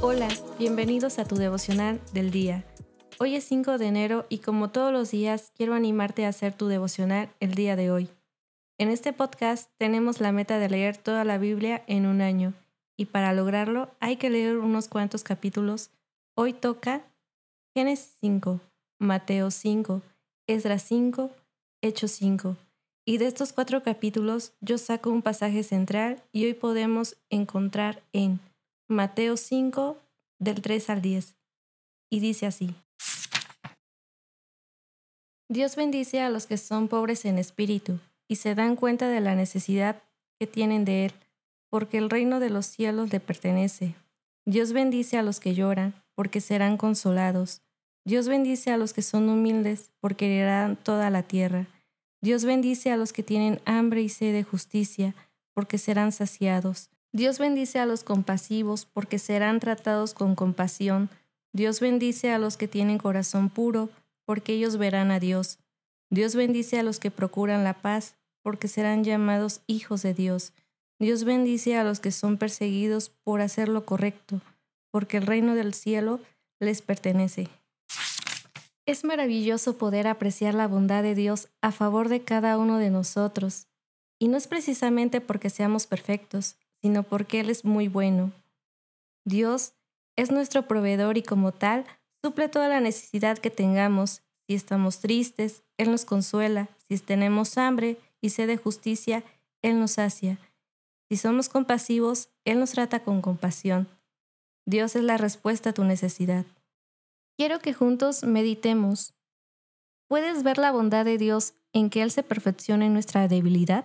Hola, bienvenidos a tu devocional del día. Hoy es 5 de enero y como todos los días quiero animarte a hacer tu devocional el día de hoy. En este podcast tenemos la meta de leer toda la Biblia en un año y para lograrlo hay que leer unos cuantos capítulos. Hoy toca Génesis 5, Mateo 5, Esdras 5, Hechos 5. Y de estos cuatro capítulos yo saco un pasaje central y hoy podemos encontrar en Mateo 5, del 3 al 10. Y dice así. Dios bendice a los que son pobres en espíritu y se dan cuenta de la necesidad que tienen de Él, porque el reino de los cielos le pertenece. Dios bendice a los que lloran, porque serán consolados. Dios bendice a los que son humildes, porque heredarán toda la tierra. Dios bendice a los que tienen hambre y sed de justicia, porque serán saciados. Dios bendice a los compasivos porque serán tratados con compasión. Dios bendice a los que tienen corazón puro porque ellos verán a Dios. Dios bendice a los que procuran la paz porque serán llamados hijos de Dios. Dios bendice a los que son perseguidos por hacer lo correcto, porque el reino del cielo les pertenece. Es maravilloso poder apreciar la bondad de Dios a favor de cada uno de nosotros, y no es precisamente porque seamos perfectos, sino porque Él es muy bueno. Dios es nuestro proveedor y como tal suple toda la necesidad que tengamos. Si estamos tristes, Él nos consuela. Si tenemos hambre y sed de justicia, Él nos sacia. Si somos compasivos, Él nos trata con compasión. Dios es la respuesta a tu necesidad. Quiero que juntos meditemos. ¿Puedes ver la bondad de Dios en que Él se perfecciona en nuestra debilidad?